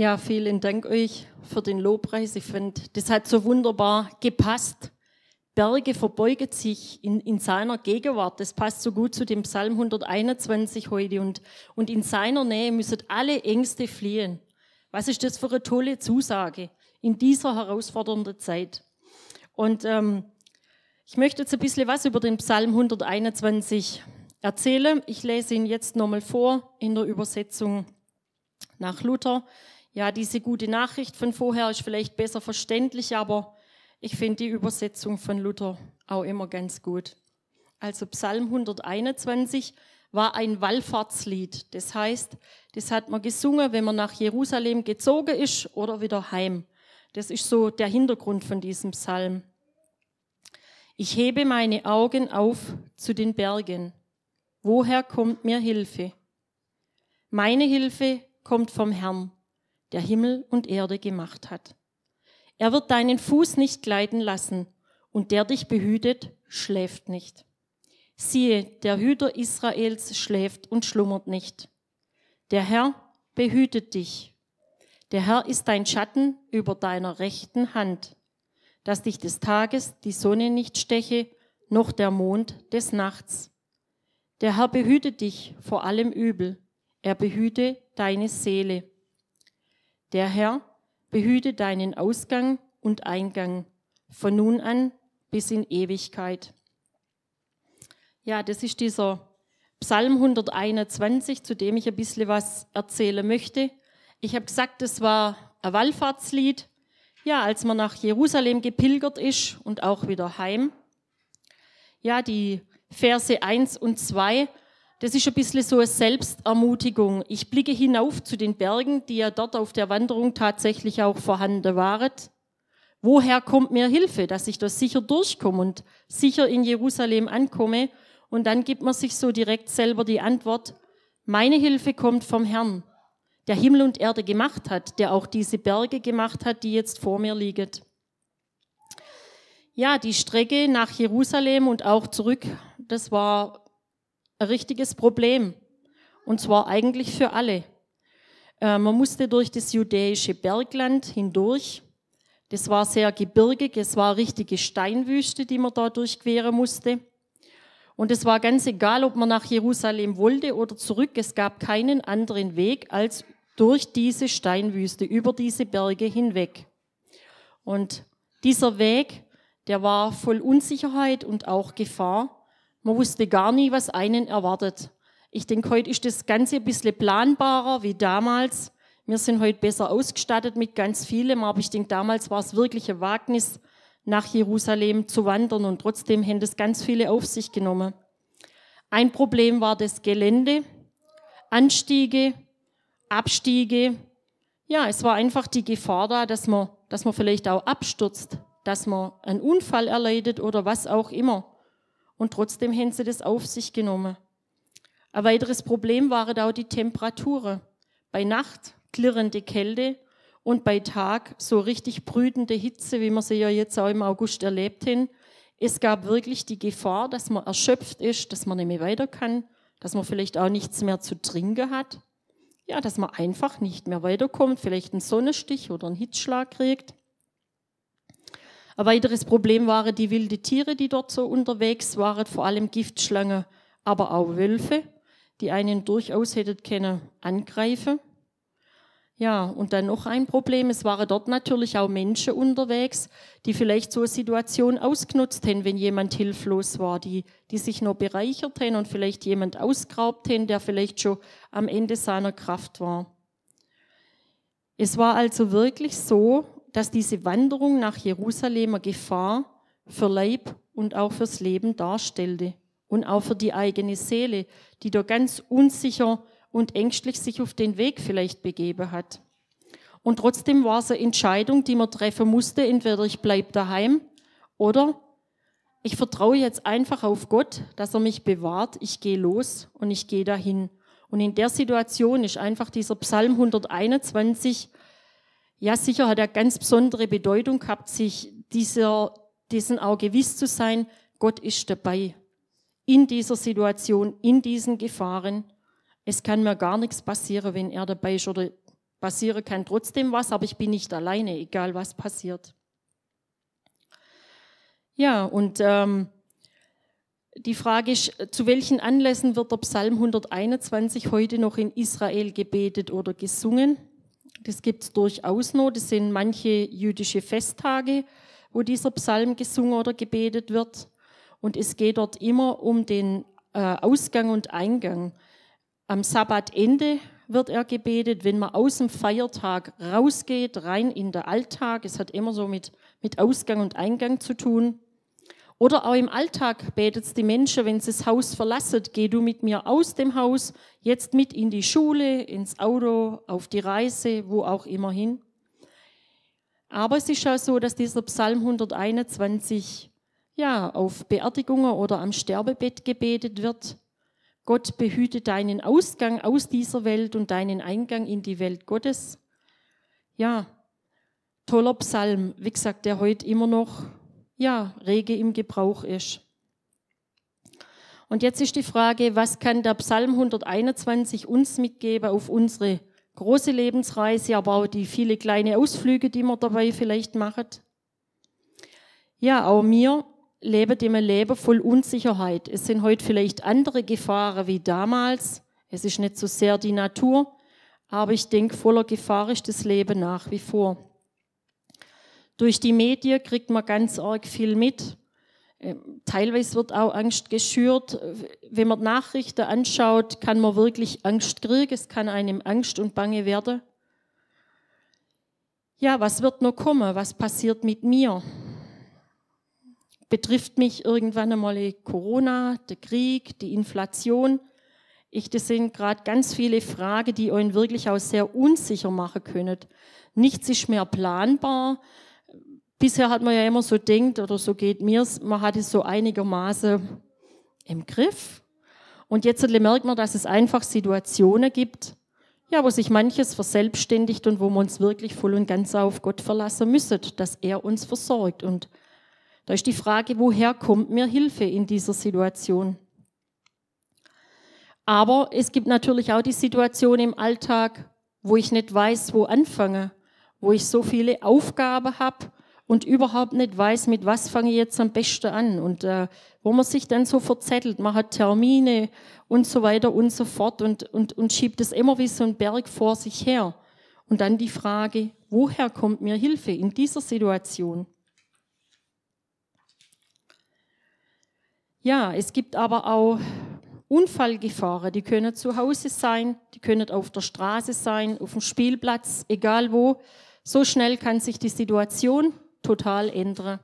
Ja, vielen Dank euch für den Lobpreis. Ich finde, das hat so wunderbar gepasst. Berge verbeugen sich in, in seiner Gegenwart. Das passt so gut zu dem Psalm 121 heute. Und, und in seiner Nähe müssen alle Ängste fliehen. Was ist das für eine tolle Zusage in dieser herausfordernden Zeit? Und ähm, ich möchte jetzt ein bisschen was über den Psalm 121 erzählen. Ich lese ihn jetzt nochmal vor in der Übersetzung nach Luther. Ja, diese gute Nachricht von vorher ist vielleicht besser verständlich, aber ich finde die Übersetzung von Luther auch immer ganz gut. Also Psalm 121 war ein Wallfahrtslied. Das heißt, das hat man gesungen, wenn man nach Jerusalem gezogen ist oder wieder heim. Das ist so der Hintergrund von diesem Psalm. Ich hebe meine Augen auf zu den Bergen. Woher kommt mir Hilfe? Meine Hilfe kommt vom Herrn, der Himmel und Erde gemacht hat. Er wird deinen Fuß nicht gleiten lassen, und der dich behütet, schläft nicht. Siehe, der Hüter Israels schläft und schlummert nicht. Der Herr behütet dich. Der Herr ist dein Schatten über deiner rechten Hand, dass dich des Tages die Sonne nicht steche, noch der Mond des Nachts. Der Herr behütet dich vor allem Übel. Er behüte deine Seele. Der Herr behüte deinen Ausgang und Eingang von nun an bis in Ewigkeit. Ja, das ist dieser Psalm 121, zu dem ich ein bisschen was erzählen möchte. Ich habe gesagt, das war ein Wallfahrtslied. Ja, als man nach Jerusalem gepilgert ist und auch wieder heim. Ja, die Verse 1 und 2 das ist ein bisschen so eine Selbstermutigung. Ich blicke hinauf zu den Bergen, die ja dort auf der Wanderung tatsächlich auch vorhanden waren. Woher kommt mir Hilfe, dass ich da sicher durchkomme und sicher in Jerusalem ankomme? Und dann gibt man sich so direkt selber die Antwort, meine Hilfe kommt vom Herrn, der Himmel und Erde gemacht hat, der auch diese Berge gemacht hat, die jetzt vor mir liegen. Ja, die Strecke nach Jerusalem und auch zurück, das war ein richtiges Problem. Und zwar eigentlich für alle. Äh, man musste durch das judäische Bergland hindurch. Das war sehr gebirgig, es war richtige Steinwüste, die man da durchqueren musste. Und es war ganz egal, ob man nach Jerusalem wollte oder zurück. Es gab keinen anderen Weg als durch diese Steinwüste, über diese Berge hinweg. Und dieser Weg, der war voll Unsicherheit und auch Gefahr. Man wusste gar nie, was einen erwartet. Ich denke, heute ist das Ganze ein bisschen planbarer wie damals. Wir sind heute besser ausgestattet mit ganz vielem, aber ich denke, damals war es wirklich ein Wagnis, nach Jerusalem zu wandern und trotzdem haben das ganz viele auf sich genommen. Ein Problem war das Gelände, Anstiege, Abstiege. Ja, es war einfach die Gefahr da, dass man, dass man vielleicht auch abstürzt, dass man einen Unfall erleidet oder was auch immer. Und trotzdem haben sie das auf sich genommen. Ein weiteres Problem waren auch die Temperaturen. Bei Nacht klirrende Kälte und bei Tag so richtig brütende Hitze, wie wir sie ja jetzt auch im August erlebt haben. Es gab wirklich die Gefahr, dass man erschöpft ist, dass man nicht mehr weiter kann, dass man vielleicht auch nichts mehr zu trinken hat. Ja, dass man einfach nicht mehr weiterkommt, vielleicht einen Sonnenstich oder einen Hitzschlag kriegt. Ein weiteres Problem waren die wilden Tiere, die dort so unterwegs waren, vor allem Giftschlangen, aber auch Wölfe, die einen durchaus hätten können angreifen. Ja, und dann noch ein Problem, es waren dort natürlich auch Menschen unterwegs, die vielleicht so eine Situation ausgenutzt haben, wenn jemand hilflos war, die, die sich noch bereichert haben und vielleicht jemand ausgeraubt haben, der vielleicht schon am Ende seiner Kraft war. Es war also wirklich so, dass diese Wanderung nach Jerusalem eine Gefahr für Leib und auch fürs Leben darstellte und auch für die eigene Seele, die da ganz unsicher und ängstlich sich auf den Weg vielleicht begeben hat. Und trotzdem war es eine Entscheidung, die man treffen musste, entweder ich bleibe daheim oder ich vertraue jetzt einfach auf Gott, dass er mich bewahrt, ich gehe los und ich gehe dahin. Und in der Situation ist einfach dieser Psalm 121 ja, sicher hat er ganz besondere Bedeutung gehabt, sich dieser, diesen auch gewiss zu sein, Gott ist dabei. In dieser Situation, in diesen Gefahren. Es kann mir gar nichts passieren, wenn er dabei ist oder Passieren kann trotzdem was, aber ich bin nicht alleine, egal was passiert. Ja, und ähm, die Frage ist, zu welchen Anlässen wird der Psalm 121 heute noch in Israel gebetet oder gesungen? Das gibt es durchaus noch. Das sind manche jüdische Festtage, wo dieser Psalm gesungen oder gebetet wird. Und es geht dort immer um den äh, Ausgang und Eingang. Am Sabbatende wird er gebetet, wenn man aus dem Feiertag rausgeht, rein in den Alltag. Es hat immer so mit, mit Ausgang und Eingang zu tun. Oder auch im Alltag betet es die Menschen, wenn sie das Haus verlassen, geh du mit mir aus dem Haus, jetzt mit in die Schule, ins Auto, auf die Reise, wo auch immer hin. Aber es ist auch so, dass dieser Psalm 121 ja auf Beerdigungen oder am Sterbebett gebetet wird. Gott behüte deinen Ausgang aus dieser Welt und deinen Eingang in die Welt Gottes. Ja, toller Psalm, wie gesagt, der heute immer noch ja, rege im Gebrauch ist. Und jetzt ist die Frage, was kann der Psalm 121 uns mitgeben auf unsere große Lebensreise, aber auch die viele kleine Ausflüge, die man dabei vielleicht macht? Ja, auch mir leben einem Leben voll Unsicherheit. Es sind heute vielleicht andere Gefahren wie damals. Es ist nicht so sehr die Natur, aber ich denke, voller Gefahr ist das Leben nach wie vor. Durch die Medien kriegt man ganz arg viel mit. Ähm, teilweise wird auch Angst geschürt. Wenn man Nachrichten anschaut, kann man wirklich Angst kriegen. Es kann einem Angst und Bange werden. Ja, was wird noch kommen? Was passiert mit mir? Betrifft mich irgendwann einmal Corona, der Krieg, die Inflation? Ich, das sind gerade ganz viele Fragen, die euch wirklich auch sehr unsicher machen können. Nichts ist mehr planbar bisher hat man ja immer so denkt, oder so geht mir's, man hat es so einigermaßen im Griff. Und jetzt merkt man, dass es einfach Situationen gibt, ja, wo sich manches verselbstständigt und wo wir uns wirklich voll und ganz auf Gott verlassen müssen, dass er uns versorgt. Und da ist die Frage, woher kommt mir Hilfe in dieser Situation? Aber es gibt natürlich auch die Situation im Alltag, wo ich nicht weiß, wo anfange, wo ich so viele Aufgaben habe und überhaupt nicht weiß, mit was fange ich jetzt am besten an. Und äh, wo man sich dann so verzettelt, man hat Termine und so weiter und so fort und, und, und schiebt es immer wie so ein Berg vor sich her. Und dann die Frage, woher kommt mir Hilfe in dieser Situation? Ja, es gibt aber auch Unfallgefahren, die können zu Hause sein, die können auf der Straße sein, auf dem Spielplatz, egal wo. So schnell kann sich die Situation total ändern.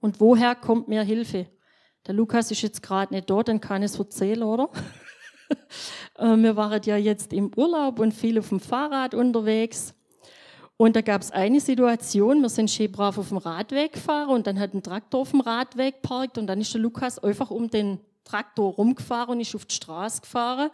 Und woher kommt mir Hilfe? Der Lukas ist jetzt gerade nicht dort, dann kann ich es erzählen, oder? Äh, wir waren ja jetzt im Urlaub und viel auf dem Fahrrad unterwegs. Und da gab es eine Situation, wir sind schön brav auf dem Radweg gefahren und dann hat ein Traktor auf dem Radweg geparkt und dann ist der Lukas einfach um den Traktor rumgefahren und ist auf die Straße gefahren,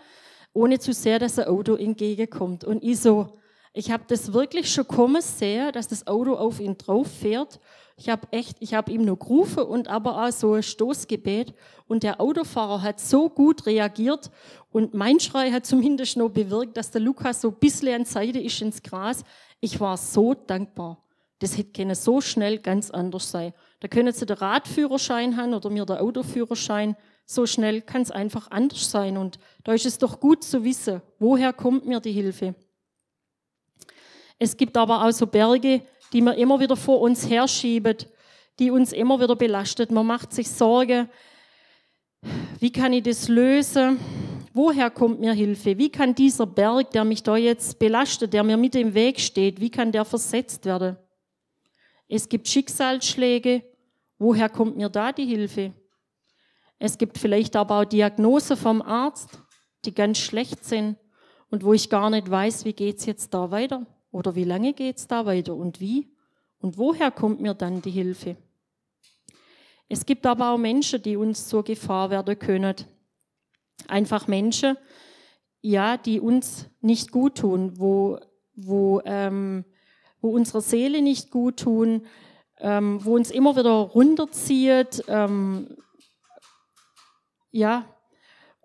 ohne zu sehr, dass ein Auto entgegenkommt. Und ich so, ich habe das wirklich schon kommen sehen, dass das Auto auf ihn drauf fährt. Ich habe echt, ich habe ihm nur gerufen und aber auch so ein Stoßgebet. Und der Autofahrer hat so gut reagiert und mein Schrei hat zumindest noch bewirkt, dass der Lukas so ein bisschen an Seite ist ins Gras. Ich war so dankbar. Das hätte können so schnell ganz anders sein. Da können Sie den Radführerschein haben oder mir der Autoführerschein. So schnell kann es einfach anders sein. Und da ist es doch gut zu wissen, woher kommt mir die Hilfe. Es gibt aber auch so Berge, die man immer wieder vor uns herschieben, die uns immer wieder belastet. Man macht sich Sorge, wie kann ich das lösen? Woher kommt mir Hilfe? Wie kann dieser Berg, der mich da jetzt belastet, der mir mit im Weg steht, wie kann der versetzt werden? Es gibt Schicksalsschläge. Woher kommt mir da die Hilfe? Es gibt vielleicht aber auch Diagnose vom Arzt, die ganz schlecht sind und wo ich gar nicht weiß, wie geht's jetzt da weiter. Oder wie lange geht es da weiter und wie? Und woher kommt mir dann die Hilfe? Es gibt aber auch Menschen, die uns zur Gefahr werden können. Einfach Menschen, ja, die uns nicht gut tun, wo, wo, ähm, wo unsere Seele nicht gut tun, ähm, wo uns immer wieder runterzieht, ähm, ja,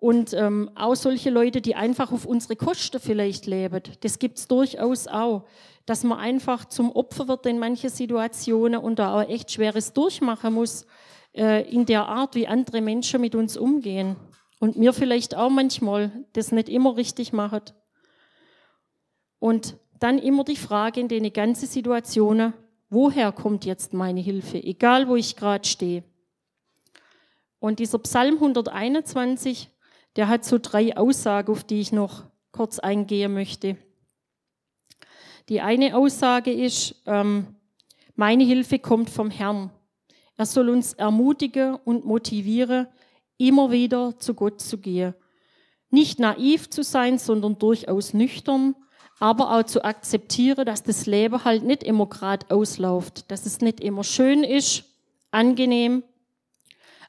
Und ähm, auch solche Leute, die einfach auf unsere Kosten vielleicht leben, das gibt's durchaus auch. Dass man einfach zum Opfer wird in manche Situationen und da auch echt Schweres durchmachen muss, äh, in der Art, wie andere Menschen mit uns umgehen. Und mir vielleicht auch manchmal das nicht immer richtig machen. Und dann immer die Frage in den ganzen Situationen, woher kommt jetzt meine Hilfe, egal wo ich gerade stehe. Und dieser Psalm 121, der hat so drei Aussagen, auf die ich noch kurz eingehen möchte. Die eine Aussage ist, ähm, meine Hilfe kommt vom Herrn. Er soll uns ermutigen und motivieren, immer wieder zu Gott zu gehen. Nicht naiv zu sein, sondern durchaus nüchtern, aber auch zu akzeptieren, dass das Leben halt nicht immer gerade ausläuft, dass es nicht immer schön ist, angenehm,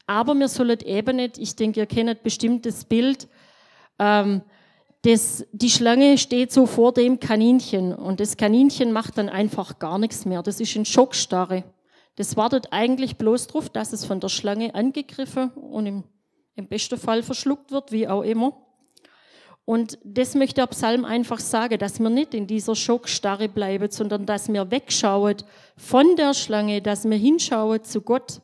aber wir sollen eben nicht, ich denke, ihr kennt bestimmt das Bild, ähm, das, die Schlange steht so vor dem Kaninchen und das Kaninchen macht dann einfach gar nichts mehr. Das ist ein Schockstarre. Das wartet eigentlich bloß darauf, dass es von der Schlange angegriffen und im, im besten Fall verschluckt wird, wie auch immer. Und das möchte der Psalm einfach sagen, dass wir nicht in dieser Schockstarre bleiben, sondern dass wir wegschauen von der Schlange, dass wir hinschauen zu Gott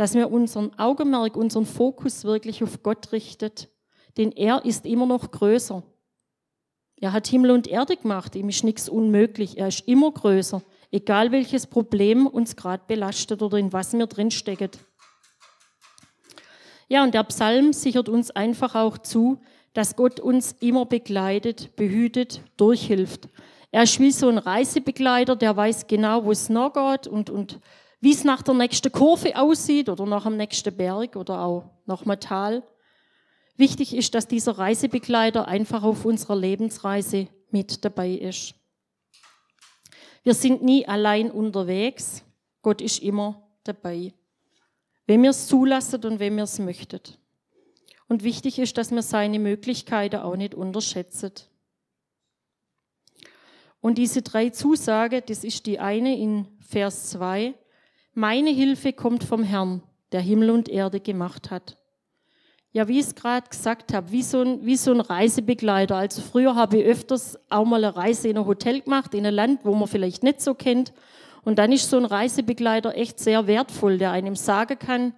dass wir unseren Augenmerk, unseren Fokus wirklich auf Gott richtet. Denn er ist immer noch größer. Er hat Himmel und Erde gemacht, ihm ist nichts unmöglich. Er ist immer größer, egal welches Problem uns gerade belastet oder in was wir drinstecken. Ja, und der Psalm sichert uns einfach auch zu, dass Gott uns immer begleitet, behütet, durchhilft. Er ist wie so ein Reisebegleiter, der weiß genau, wo es nachgeht und, und wie es nach der nächsten Kurve aussieht oder nach dem nächsten Berg oder auch nach dem Tal. Wichtig ist, dass dieser Reisebegleiter einfach auf unserer Lebensreise mit dabei ist. Wir sind nie allein unterwegs. Gott ist immer dabei. Wenn wir es zulassen und wenn wir es möchten. Und wichtig ist, dass wir seine Möglichkeiten auch nicht unterschätzen. Und diese drei Zusagen, das ist die eine in Vers 2, meine Hilfe kommt vom Herrn, der Himmel und Erde gemacht hat. Ja, wie ich es gerade gesagt habe, wie so, ein, wie so ein Reisebegleiter. Also früher habe ich öfters auch mal eine Reise in ein Hotel gemacht, in ein Land, wo man vielleicht nicht so kennt. Und dann ist so ein Reisebegleiter echt sehr wertvoll, der einem sagen kann,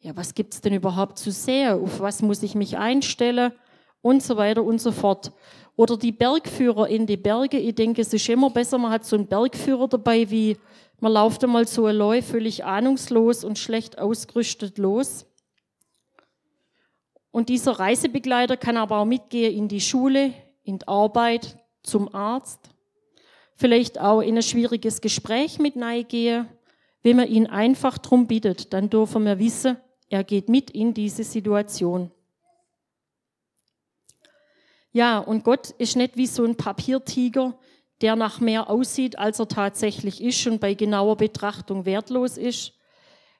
ja, was gibt's denn überhaupt zu sehen? Auf was muss ich mich einstellen? Und so weiter und so fort. Oder die Bergführer in die Berge. Ich denke, es ist immer besser, man hat so einen Bergführer dabei, wie man läuft einmal so allein völlig ahnungslos und schlecht ausgerüstet los. Und dieser Reisebegleiter kann aber auch mitgehen in die Schule, in die Arbeit, zum Arzt, vielleicht auch in ein schwieriges Gespräch mit gehen. Wenn man ihn einfach drum bittet, dann dürfen wir wissen, er geht mit in diese Situation. Ja, und Gott ist nicht wie so ein Papiertiger, der nach mehr aussieht, als er tatsächlich ist und bei genauer Betrachtung wertlos ist,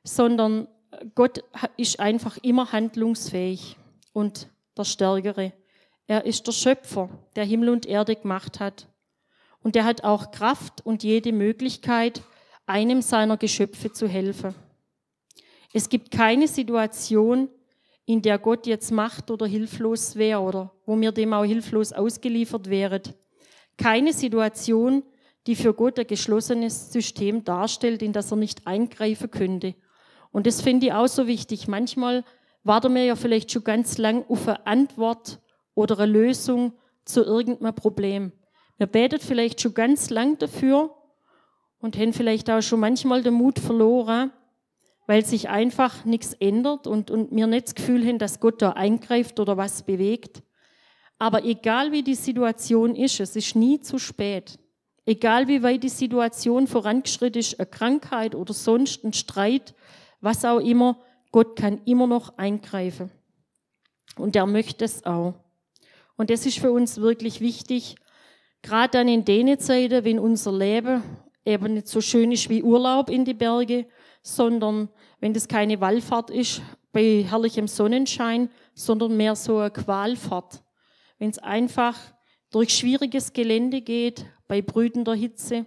sondern Gott ist einfach immer handlungsfähig und der Stärkere. Er ist der Schöpfer, der Himmel und Erde gemacht hat. Und er hat auch Kraft und jede Möglichkeit, einem seiner Geschöpfe zu helfen. Es gibt keine Situation, in der Gott jetzt macht oder hilflos wäre oder wo wir dem auch hilflos ausgeliefert wären keine Situation, die für Gott ein geschlossenes System darstellt, in das er nicht eingreifen könnte. Und das finde ich auch so wichtig. Manchmal warten wir ja vielleicht schon ganz lang auf eine Antwort oder eine Lösung zu irgendeinem Problem. Wir beten vielleicht schon ganz lang dafür und haben vielleicht auch schon manchmal den Mut verloren, weil sich einfach nichts ändert und, und wir nicht das Gefühl haben, dass Gott da eingreift oder was bewegt. Aber egal wie die Situation ist, es ist nie zu spät. Egal wie weit die Situation vorangeschritten ist, eine Krankheit oder sonst ein Streit, was auch immer, Gott kann immer noch eingreifen. Und er möchte es auch. Und das ist für uns wirklich wichtig, gerade dann in den Zeiten, wenn unser Leben eben nicht so schön ist wie Urlaub in die Berge, sondern wenn das keine Wallfahrt ist bei herrlichem Sonnenschein, sondern mehr so eine Qualfahrt wenn es einfach durch schwieriges Gelände geht, bei brütender Hitze,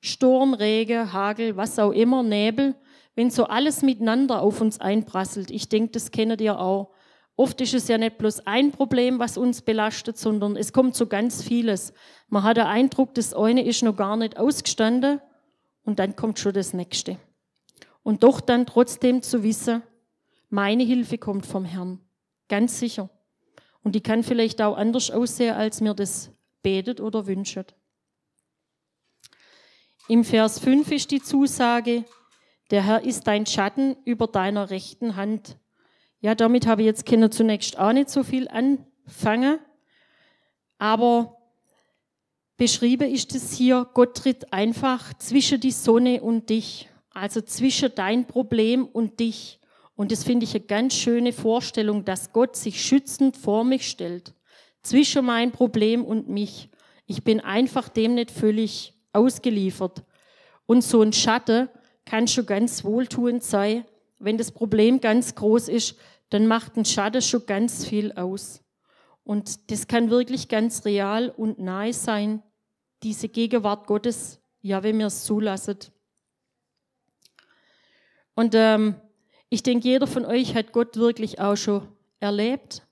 Sturm, Regen, Hagel, was auch immer, Nebel, wenn so alles miteinander auf uns einprasselt. Ich denke, das kennt ihr auch. Oft ist es ja nicht bloß ein Problem, was uns belastet, sondern es kommt so ganz vieles. Man hat den Eindruck, das eine ist noch gar nicht ausgestanden und dann kommt schon das nächste. Und doch dann trotzdem zu wissen, meine Hilfe kommt vom Herrn. Ganz sicher. Und die kann vielleicht auch anders aussehen, als mir das betet oder wünscht. Im Vers 5 ist die Zusage, der Herr ist dein Schatten über deiner rechten Hand. Ja, damit habe ich jetzt Kinder zunächst auch nicht so viel anfangen, aber beschrieben ist es hier, Gott tritt einfach zwischen die Sonne und dich, also zwischen dein Problem und dich. Und das finde ich eine ganz schöne Vorstellung, dass Gott sich schützend vor mich stellt, zwischen mein Problem und mich. Ich bin einfach dem nicht völlig ausgeliefert. Und so ein Schatten kann schon ganz wohltuend sein, wenn das Problem ganz groß ist, dann macht ein Schatten schon ganz viel aus. Und das kann wirklich ganz real und nahe sein, diese Gegenwart Gottes, ja, wenn wir es zulassen. Und ähm, ich denke, jeder von euch hat Gott wirklich auch schon erlebt.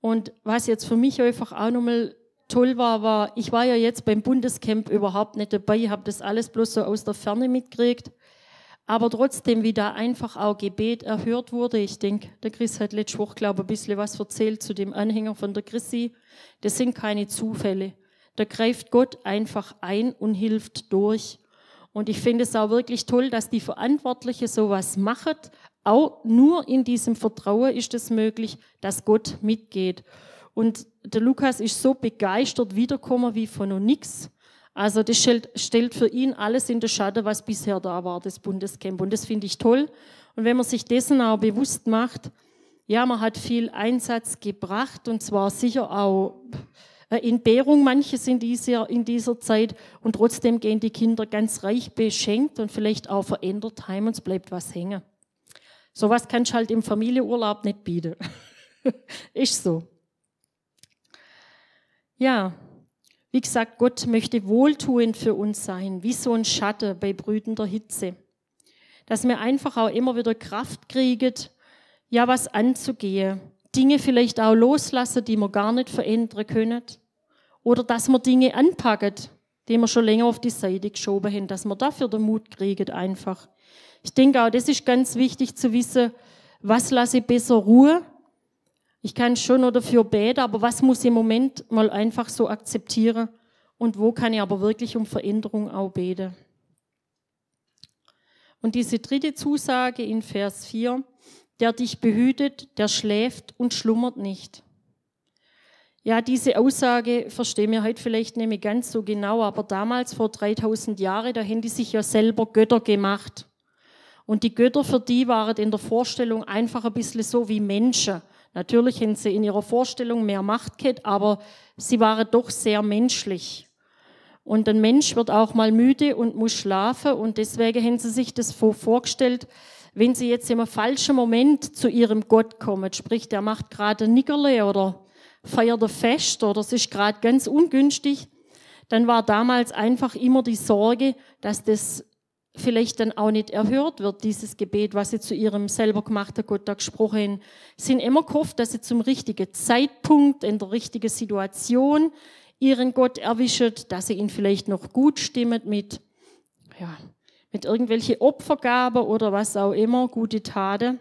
Und was jetzt für mich einfach auch nochmal toll war, war, ich war ja jetzt beim Bundescamp überhaupt nicht dabei, habe das alles bloß so aus der Ferne mitgekriegt. Aber trotzdem, wie da einfach auch Gebet erhört wurde. Ich denke, der Chris hat letzte Woche, glaube ich, ein bisschen was erzählt zu dem Anhänger von der Chrissy. Das sind keine Zufälle. Da greift Gott einfach ein und hilft durch. Und ich finde es auch wirklich toll, dass die Verantwortliche sowas machen. Auch nur in diesem Vertrauen ist es möglich, dass Gott mitgeht. Und der Lukas ist so begeistert wiedergekommen wie von noch nichts. Also das stellt für ihn alles in der Schatten, was bisher da war, das Bundescamp. Und das finde ich toll. Und wenn man sich dessen auch bewusst macht, ja, man hat viel Einsatz gebracht und zwar sicher auch Entbehrung manches in dieser, in dieser Zeit und trotzdem gehen die Kinder ganz reich beschenkt und vielleicht auch verändert heim und es bleibt was hängen. Sowas kannst du halt im Familienurlaub nicht bieten. Ist so. Ja, wie gesagt, Gott möchte wohltuend für uns sein, wie so ein Schatten bei brütender Hitze. Dass wir einfach auch immer wieder Kraft kriegen, ja, was anzugehen. Dinge vielleicht auch loslassen, die wir gar nicht verändern können. Oder dass wir Dinge anpacken, die wir schon länger auf die Seite geschoben haben, dass wir dafür den Mut kriegen einfach. Ich denke auch, das ist ganz wichtig zu wissen, was lasse ich besser Ruhe ich kann schon noch dafür beten, aber was muss ich im Moment mal einfach so akzeptieren und wo kann ich aber wirklich um Veränderung auch beten? Und diese dritte Zusage in Vers 4, der dich behütet, der schläft und schlummert nicht. Ja, diese Aussage verstehen wir heute vielleicht nicht mehr ganz so genau, aber damals vor 3000 Jahren, da haben die sich ja selber Götter gemacht. Und die Götter für die waren in der Vorstellung einfach ein bisschen so wie Menschen. Natürlich haben sie in ihrer Vorstellung mehr Macht gehabt, aber sie waren doch sehr menschlich. Und ein Mensch wird auch mal müde und muss schlafen und deswegen haben sie sich das vorgestellt, wenn sie jetzt im falschen Moment zu ihrem Gott kommen, sprich, der macht gerade Nickerle oder feiert ein Fest oder es ist gerade ganz ungünstig, dann war damals einfach immer die Sorge, dass das vielleicht dann auch nicht erhört wird, dieses Gebet, was sie zu ihrem selber gemachten Gott da gesprochen haben. Sie sind immer gehofft, dass sie zum richtigen Zeitpunkt, in der richtigen Situation ihren Gott erwischen, dass sie ihn vielleicht noch gut stimmen mit, ja, mit irgendwelche Opfergabe oder was auch immer, gute Taten.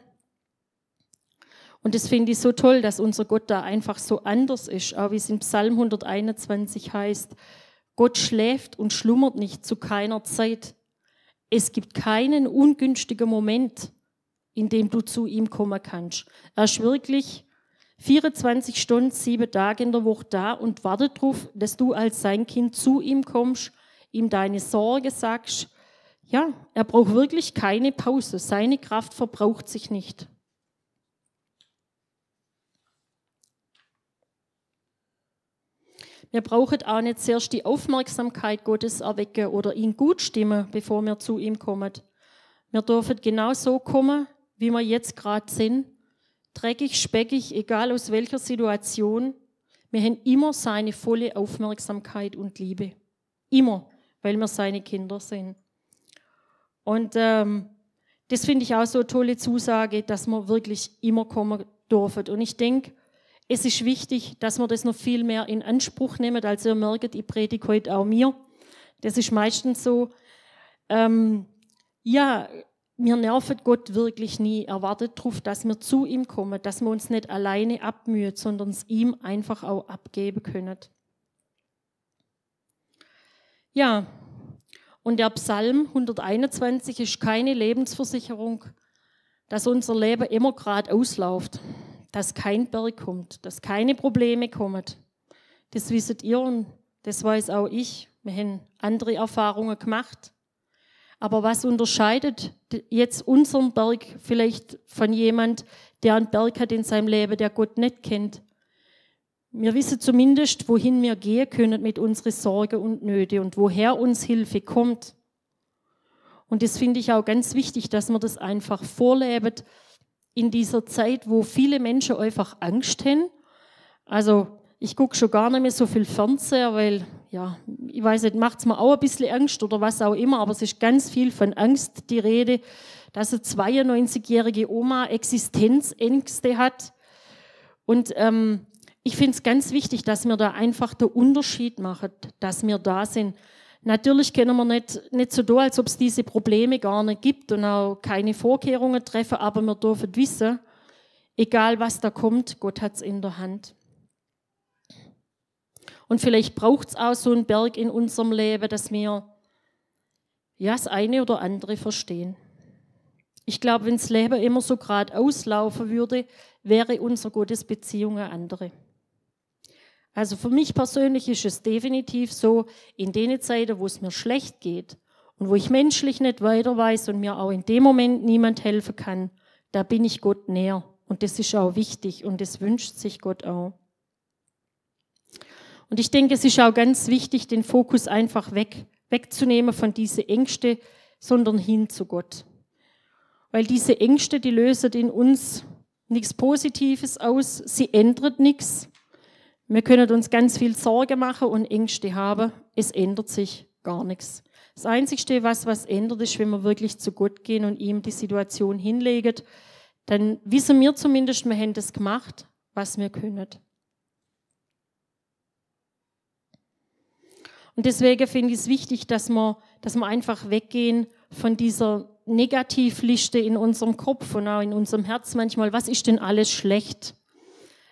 Und das finde ich so toll, dass unser Gott da einfach so anders ist, auch wie es in Psalm 121 heißt. Gott schläft und schlummert nicht zu keiner Zeit. Es gibt keinen ungünstigen Moment, in dem du zu ihm kommen kannst. Er ist wirklich 24 Stunden, sieben Tage in der Woche da und wartet darauf, dass du als sein Kind zu ihm kommst, ihm deine Sorge sagst. Ja, er braucht wirklich keine Pause. Seine Kraft verbraucht sich nicht. Wir brauchen auch nicht zuerst die Aufmerksamkeit Gottes erwecken oder ihn gut stimmen, bevor wir zu ihm kommen. Wir dürfen genau so kommen, wie wir jetzt gerade sind. Dreckig, speckig, egal aus welcher Situation. Wir haben immer seine volle Aufmerksamkeit und Liebe. Immer, weil wir seine Kinder sind. Und ähm, das finde ich auch so eine tolle Zusage, dass wir wirklich immer kommen dürfen. Und ich denke, es ist wichtig, dass wir das noch viel mehr in Anspruch nehmen. Also ihr merkt, ich predige heute auch mir. Das ist meistens so, ähm, ja, wir nerven Gott wirklich nie. Er wartet darauf, dass wir zu ihm kommen, dass wir uns nicht alleine abmühen, sondern es ihm einfach auch abgeben können. Ja, und der Psalm 121 ist keine Lebensversicherung, dass unser Leben immer gerade ausläuft, dass kein Berg kommt, dass keine Probleme kommen. Das wisst ihr und das weiß auch ich. Wir haben andere Erfahrungen gemacht. Aber was unterscheidet jetzt unseren Berg vielleicht von jemand, der einen Berg hat in seinem Leben, der Gott nicht kennt? Wir wissen zumindest, wohin wir gehen können mit unseren Sorgen und Nöte und woher uns Hilfe kommt. Und das finde ich auch ganz wichtig, dass man das einfach vorlebt in dieser Zeit, wo viele Menschen einfach Angst haben. Also ich gucke schon gar nicht mehr so viel Fernseher, weil ja, ich weiß nicht, macht es mir auch ein bisschen Angst oder was auch immer, aber es ist ganz viel von Angst die Rede, dass eine 92-jährige Oma Existenzängste hat. Und ähm, ich finde es ganz wichtig, dass wir da einfach den Unterschied machen, dass wir da sind. Natürlich können wir nicht, nicht so tun, als ob es diese Probleme gar nicht gibt und auch keine Vorkehrungen treffen, aber wir dürfen wissen, egal was da kommt, Gott hat es in der Hand. Und vielleicht braucht es auch so einen Berg in unserem Leben, dass wir ja das eine oder andere verstehen. Ich glaube, wenn das Leben immer so gerade auslaufen würde, wäre unsere Gottesbeziehung eine andere. Also für mich persönlich ist es definitiv so, in den Zeiten, wo es mir schlecht geht und wo ich menschlich nicht weiter weiß und mir auch in dem Moment niemand helfen kann, da bin ich Gott näher. Und das ist auch wichtig und das wünscht sich Gott auch. Und ich denke, es ist auch ganz wichtig, den Fokus einfach weg, wegzunehmen von diese Ängste, sondern hin zu Gott. Weil diese Ängste, die lösen in uns nichts Positives aus, sie ändert nichts. Wir können uns ganz viel Sorge machen und Ängste haben, es ändert sich gar nichts. Das Einzige, was was ändert, ist, wenn wir wirklich zu Gott gehen und ihm die Situation hinlegen, dann wissen wir zumindest, wir haben das gemacht, was wir können. Und deswegen finde ich es wichtig, dass wir, dass wir einfach weggehen von dieser Negativliste in unserem Kopf und auch in unserem Herz manchmal. Was ist denn alles schlecht?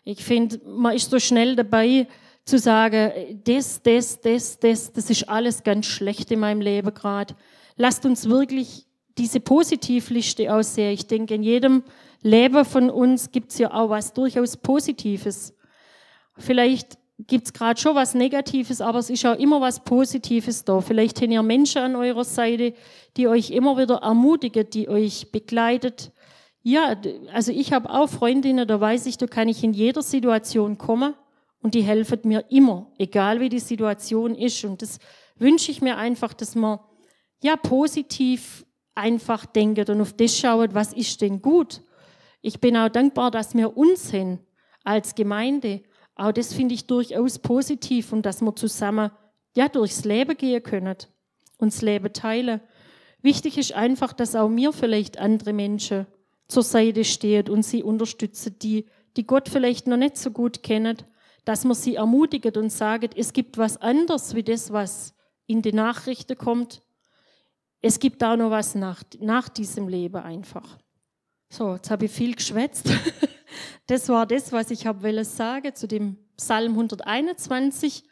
Ich finde, man ist so schnell dabei zu sagen, das, das, das, das, das ist alles ganz schlecht in meinem Leben gerade. Lasst uns wirklich diese Positivliste aussehen. Ich denke, in jedem Leben von uns gibt es ja auch was durchaus Positives. Vielleicht gibt es gerade schon was Negatives, aber es ist auch immer was Positives da. Vielleicht habt ihr Menschen an eurer Seite, die euch immer wieder ermutigen, die euch begleitet. Ja, also ich habe auch Freundinnen, da weiß ich, da kann ich in jeder Situation kommen und die helfen mir immer, egal wie die Situation ist. Und das wünsche ich mir einfach, dass man ja positiv einfach denkt und auf das schaut, was ist denn gut. Ich bin auch dankbar, dass wir uns hin als Gemeinde auch das finde ich durchaus positiv und dass wir zusammen ja, durchs Leben gehen können, und das Leben teilen. Wichtig ist einfach, dass auch mir vielleicht andere Menschen zur Seite stehen und sie unterstützen, die, die Gott vielleicht noch nicht so gut kennen, dass man sie ermutigt und sagt, es gibt was anderes wie das, was in die Nachrichten kommt. Es gibt auch noch was nach, nach diesem Leben einfach. So, jetzt habe ich viel geschwätzt. Das war das, was ich habe sagen zu dem Psalm 121.